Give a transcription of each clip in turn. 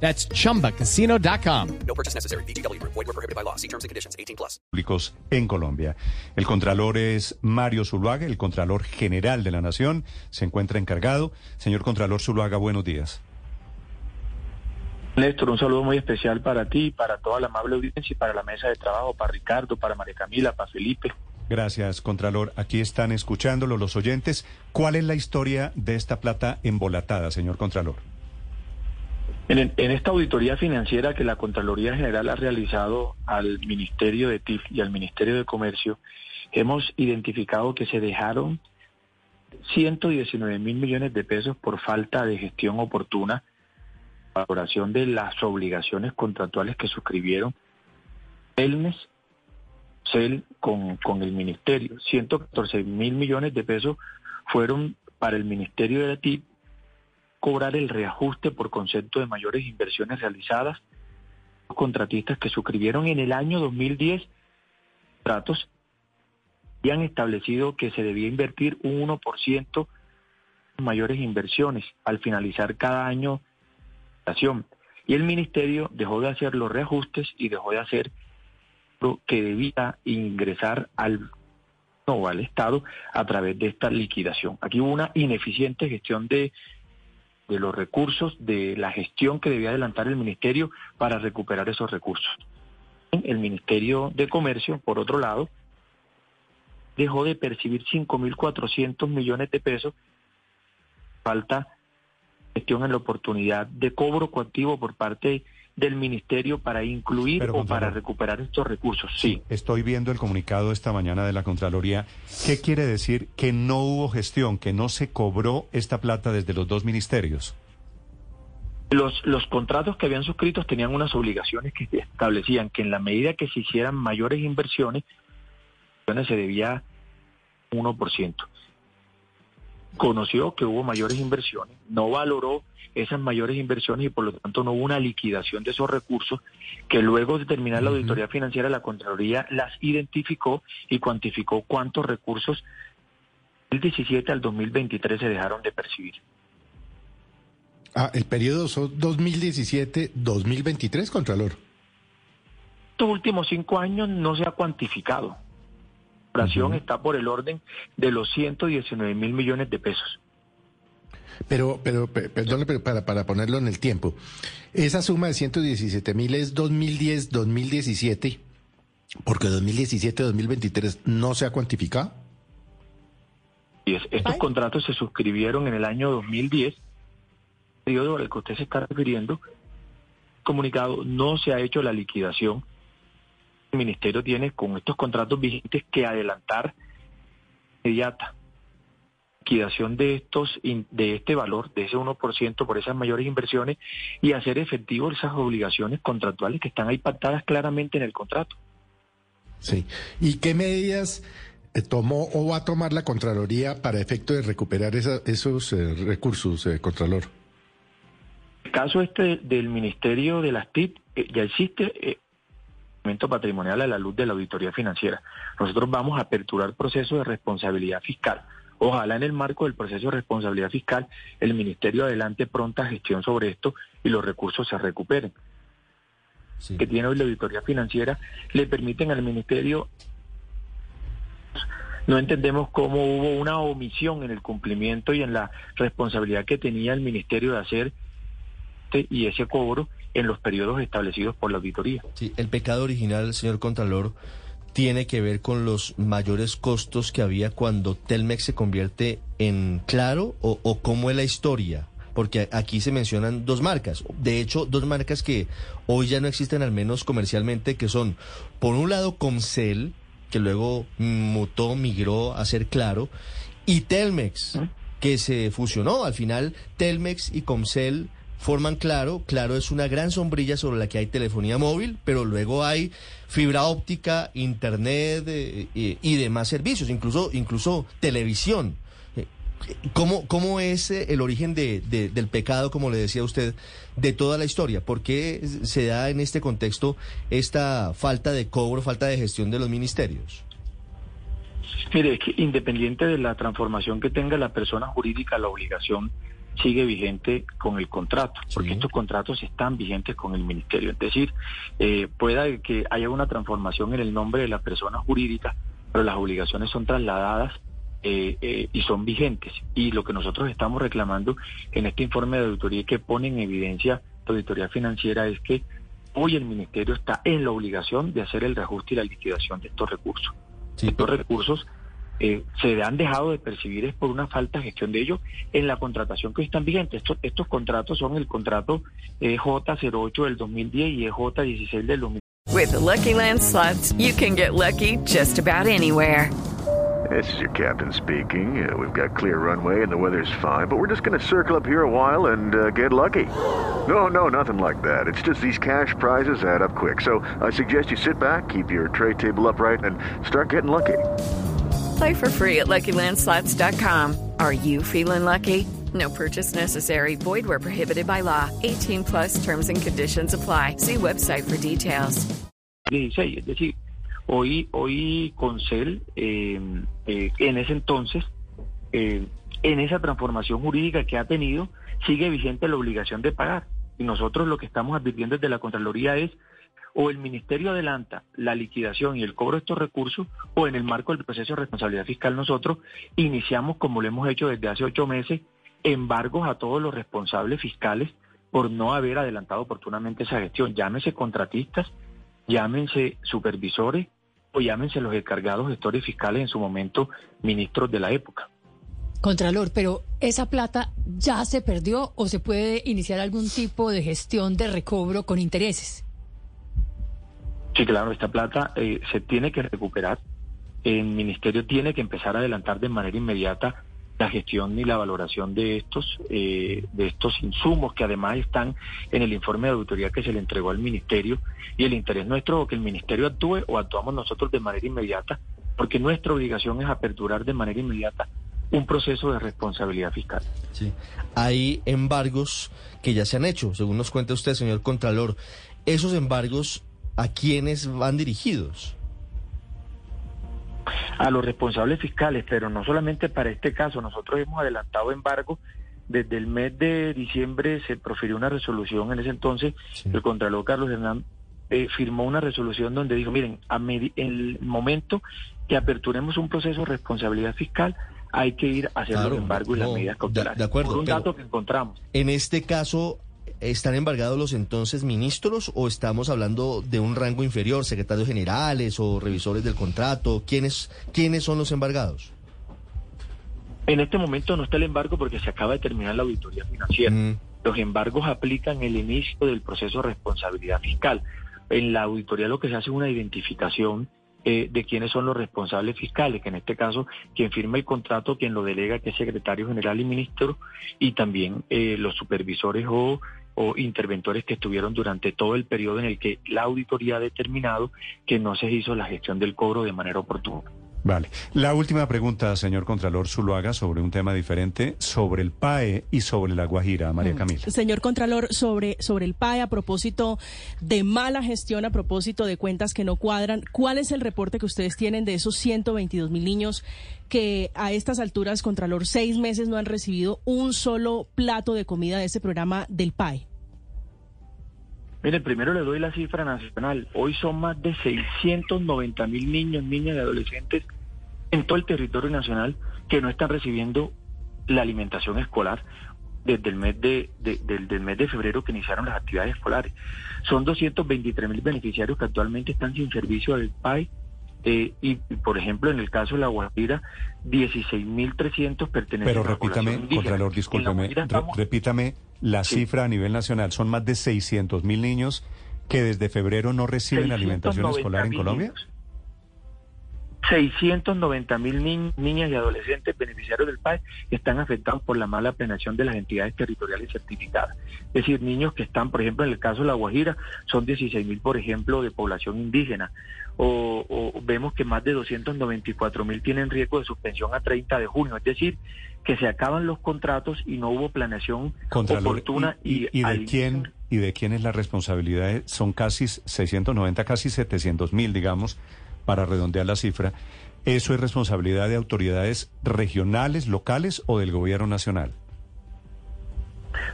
That's chumbacasino.com. No purchase necessary. BGW. Void were prohibited by law. See terms and conditions. 18 plus. públicos en Colombia. El contralor es Mario Zuluaga, el contralor general de la Nación, se encuentra encargado. Señor contralor Zuluaga, buenos días. Néstor, un saludo muy especial para ti, para toda la amable audiencia y para la mesa de trabajo, para Ricardo, para María Camila, para Felipe. Gracias, contralor. Aquí están escuchándolo los oyentes. ¿Cuál es la historia de esta plata embolatada, señor contralor? En, esta auditoría financiera que la Contraloría General ha realizado al Ministerio de TIF y al Ministerio de Comercio, hemos identificado que se dejaron 119 mil millones de pesos por falta de gestión oportuna, valoración de las obligaciones contractuales que suscribieron Elnes, CEL con, con el Ministerio. 114 mil millones de pesos fueron para el Ministerio de TIF cobrar el reajuste por concepto de mayores inversiones realizadas. Los contratistas que suscribieron en el año 2010 tratos y han establecido que se debía invertir un 1% en mayores inversiones al finalizar cada año la. Y el ministerio dejó de hacer los reajustes y dejó de hacer lo que debía ingresar al no, al Estado a través de esta liquidación. Aquí hubo una ineficiente gestión de de los recursos, de la gestión que debía adelantar el ministerio para recuperar esos recursos. El Ministerio de Comercio, por otro lado, dejó de percibir 5.400 millones de pesos, falta gestión en la oportunidad de cobro coactivo por parte del ministerio para incluir Pero, o para recuperar estos recursos. Sí. Estoy viendo el comunicado esta mañana de la Contraloría. ¿Qué quiere decir que no hubo gestión, que no se cobró esta plata desde los dos ministerios? Los, los contratos que habían suscritos tenían unas obligaciones que establecían que en la medida que se hicieran mayores inversiones, se debía 1%. Conoció que hubo mayores inversiones, no valoró esas mayores inversiones y por lo tanto no hubo una liquidación de esos recursos que luego de terminar la auditoría financiera la Contraloría las identificó y cuantificó cuántos recursos del 2017 al 2023 se dejaron de percibir. Ah, el periodo son 2017-2023, Contralor. estos últimos cinco años no se ha cuantificado. La operación está por el orden de los 119 mil millones de pesos. Pero, pero, pe- perdone, pero para, para ponerlo en el tiempo. Esa suma de 117 mil es 2010-2017, porque 2017-2023 no se ha cuantificado. Y es- estos contratos se suscribieron en el año 2010, periodo al que usted se está refiriendo. Comunicado, no se ha hecho la liquidación. El ministerio tiene con estos contratos vigentes que adelantar inmediata liquidación de estos de este valor, de ese 1% por esas mayores inversiones y hacer efectivo esas obligaciones contractuales que están ahí pactadas claramente en el contrato. Sí. ¿Y qué medidas eh, tomó o va a tomar la Contraloría para efecto de recuperar esa- esos eh, recursos, eh, Contralor? El caso este del Ministerio de las TIC eh, ya existe eh, patrimonial a la luz de la auditoría financiera. Nosotros vamos a aperturar procesos de responsabilidad fiscal. Ojalá en el marco del proceso de responsabilidad fiscal el Ministerio adelante pronta gestión sobre esto y los recursos se recuperen. Que tiene hoy la auditoría financiera le permiten al Ministerio no entendemos cómo hubo una omisión en el cumplimiento y en la responsabilidad que tenía el Ministerio de hacer este y ese cobro en los periodos establecidos por la auditoría. Sí, el pecado original, señor Contralor, tiene que ver con los mayores costos que había cuando Telmex se convierte en Claro o, o cómo es la historia. Porque aquí se mencionan dos marcas, de hecho dos marcas que hoy ya no existen al menos comercialmente, que son por un lado Comcel, que luego mutó, migró a ser Claro, y Telmex, que se fusionó. Al final Telmex y Comcel forman Claro. Claro es una gran sombrilla sobre la que hay telefonía móvil, pero luego hay fibra óptica, internet eh, y, y demás servicios, incluso, incluso televisión. Eh, ¿Cómo, ¿Cómo es eh, el origen de, de- del pecado, como le decía usted, de toda la historia? ¿Por qué se da en este contexto esta falta de cobro, falta de gestión de los ministerios? Mire, que independiente de la transformación que tenga la persona jurídica, la obligación sigue vigente con el contrato, porque Sí. estos contratos están vigentes con el ministerio. Es decir, eh, pueda que haya una transformación en el nombre de la persona jurídica, pero las obligaciones son trasladadas eh, eh, y son vigentes. Y lo que nosotros estamos reclamando en este informe de auditoría que pone en evidencia la auditoría financiera es que hoy el ministerio está en la obligación de hacer el reajuste y la liquidación de estos recursos Sí, estos pero- recursos eh, se han dejado de percibir es por una falta de gestión de ellos en la contratación que hoy están vigentes. Estos, estos contratos son el contrato eh, J08 del 2010 y EJ16 del 2010. With the Lucky Land slots, you can get lucky just about anywhere. This is your captain speaking. Uh, we've got clear runway and the weather's fine, but we're just going to circle up here a while and uh, get lucky. No, no, nothing like that. It's just these cash prizes add up quick. So I suggest you sit back, keep your tray table upright, and start getting lucky. Play for free at LuckyLandSlots.com. Are you feeling lucky? No purchase necessary. Void where prohibited by law. 18 plus terms and conditions apply. See website for details. 16. Es decir, hoy, hoy Concel, eh, eh, en ese entonces, eh, en esa transformación jurídica que ha tenido, sigue vigente la obligación de pagar. Y nosotros lo que estamos advirtiendo desde la Contraloría es o el Ministerio adelanta la liquidación y el cobro de estos recursos, o en el marco del proceso de responsabilidad fiscal nosotros iniciamos, como lo hemos hecho desde hace ocho meses, embargos a todos los responsables fiscales por no haber adelantado oportunamente esa gestión. Llámese contratistas, llámense supervisores o llámense los encargados gestores fiscales en su momento ministros de la época. Contralor, pero ¿esa plata ya se perdió o se puede iniciar algún tipo de gestión de recobro con intereses? Sí, claro, esta plata eh, se tiene que recuperar. El ministerio tiene que empezar a adelantar de manera inmediata la gestión y la valoración de estos eh, de estos insumos que además están en el informe de auditoría que se le entregó al ministerio y el interés nuestro o que el ministerio actúe o actuamos nosotros de manera inmediata porque nuestra obligación es aperturar de manera inmediata un proceso de responsabilidad fiscal. Sí. Hay embargos que ya se han hecho, según nos cuenta usted, señor Contralor. Esos embargos, ¿a quiénes van dirigidos? a los responsables fiscales, pero no solamente para este caso, nosotros hemos adelantado embargo. Desde el mes de diciembre se profirió una resolución en ese entonces, Sí. el Contralor Carlos Hernán eh, firmó una resolución donde dijo, miren, a el momento que aperturemos un proceso de responsabilidad fiscal, hay que ir hacer Claro, los embargos y no, las medidas de- cautelares. de acuerdo, Por un pero- dato que encontramos. En este caso, ¿están embargados los entonces ministros o estamos hablando de un rango inferior, secretarios generales o revisores del contrato? ¿Quiénes, quiénes son los embargados? En este momento no está el embargo porque se acaba de terminar la auditoría financiera. Mm, Los embargos aplican el inicio del proceso de responsabilidad fiscal. En la auditoría lo que se hace es una identificación eh, de quiénes son los responsables fiscales, que en este caso quien firma el contrato, quien lo delega, que es secretario general y ministro, y también eh, los supervisores o, o interventores que estuvieron durante todo el periodo en el que la auditoría ha determinado que no se hizo la gestión del cobro de manera oportuna. Vale. La última pregunta, señor Contralor Zuluaga, sobre un tema diferente, sobre el PAE y sobre la Guajira, María Camila. Señor Contralor, sobre, sobre el PAE, a propósito de mala gestión, a propósito de cuentas que no cuadran, ¿cuál es el reporte que ustedes tienen de esos 122 mil niños que a estas alturas, Contralor, seis meses no han recibido un solo plato de comida de ese programa del PAE? Mire, primero le doy la cifra nacional. Hoy son más de 690 mil niños, niñas y adolescentes en todo el territorio nacional que no están recibiendo la alimentación escolar desde el mes de, de- del, del mes de febrero que iniciaron las actividades escolares. Son 223 mil beneficiarios que actualmente están sin servicio del PAE eh, y, por ejemplo, en el caso de La Guajira, 16.300 pertenecen Pero a la repítame, indígena. Contralor, La discúlpeme, re- estamos- repítame la Sí. cifra a nivel nacional. Son más de 600 mil niños que desde febrero no reciben alimentación 690 escolar en Colombia. niños. 690 mil niñas y adolescentes beneficiarios del PAE están afectados por la mala planeación de las entidades territoriales certificadas. Es decir, niños que están, por ejemplo, en el caso de La Guajira, son 16 mil, por ejemplo, de población indígena. O, vemos que más de 294 mil tienen riesgo de suspensión a 30 de junio. Es decir, que se acaban los contratos y no hubo planeación oportuna. ¿Y, y, de quién, ¿Y de quién es la responsabilidad? Son casi 690, casi 700 mil, digamos para redondear la cifra, ¿eso es responsabilidad de autoridades regionales, locales o del gobierno nacional?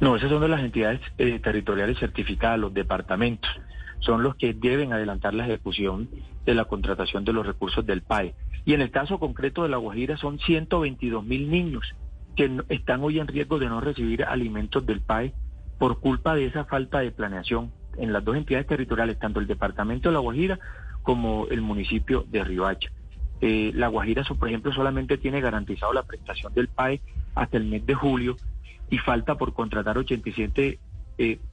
No, esas son de las entidades eh, territoriales certificadas, los departamentos. Son los que deben adelantar la ejecución de la contratación de los recursos del PAE. Y en el caso concreto de La Guajira son 122 mil niños que están hoy en riesgo de no recibir alimentos del PAE por culpa de esa falta de planeación en las dos entidades territoriales, tanto el departamento de La Guajira como el municipio de Ribacha. Eh, la Guajira, por ejemplo, solamente tiene garantizado la prestación del PAE hasta el mes de julio y falta por contratar 87,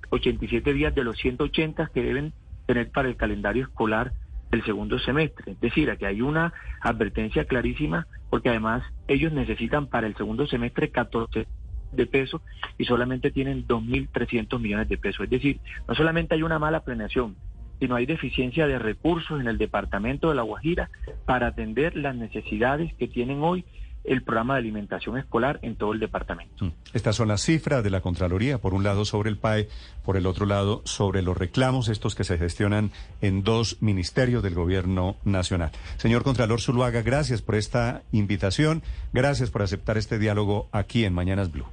87 eh, días de los 180 que deben tener para el calendario escolar del segundo semestre. Es decir, aquí hay una advertencia clarísima porque además ellos necesitan para el segundo semestre 14 de pesos y solamente tienen 2.300 millones de pesos. Es decir, no solamente hay una mala planeación, sino hay deficiencia de recursos en el departamento de La Guajira para atender las necesidades que tienen hoy el programa de alimentación escolar en todo el departamento. Mm. Estas son las cifras de la Contraloría, por un lado sobre el PAE, por el otro lado sobre los reclamos, estos que se gestionan en dos ministerios del Gobierno Nacional. Señor Contralor Zuluaga, gracias por esta invitación, gracias por aceptar este diálogo aquí en Mañanas Blue.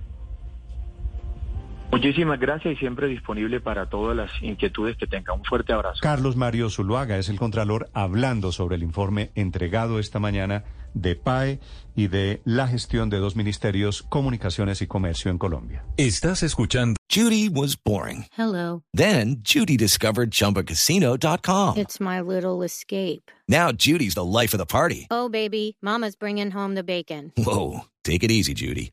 Muchísimas gracias y siempre disponible para todas las inquietudes que tenga. Un fuerte abrazo. Carlos Mario Zuluaga es el Contralor hablando sobre el informe entregado esta mañana de PAE y de la gestión de dos ministerios, Comunicaciones y Comercio en Colombia. Estás escuchando. Judy was boring. Hello. Then Judy discovered chumbacasino.com. It's my little escape. Now Judy's the life of the party. Oh, baby, Mama's bringing home the bacon. Whoa. Take it easy, Judy.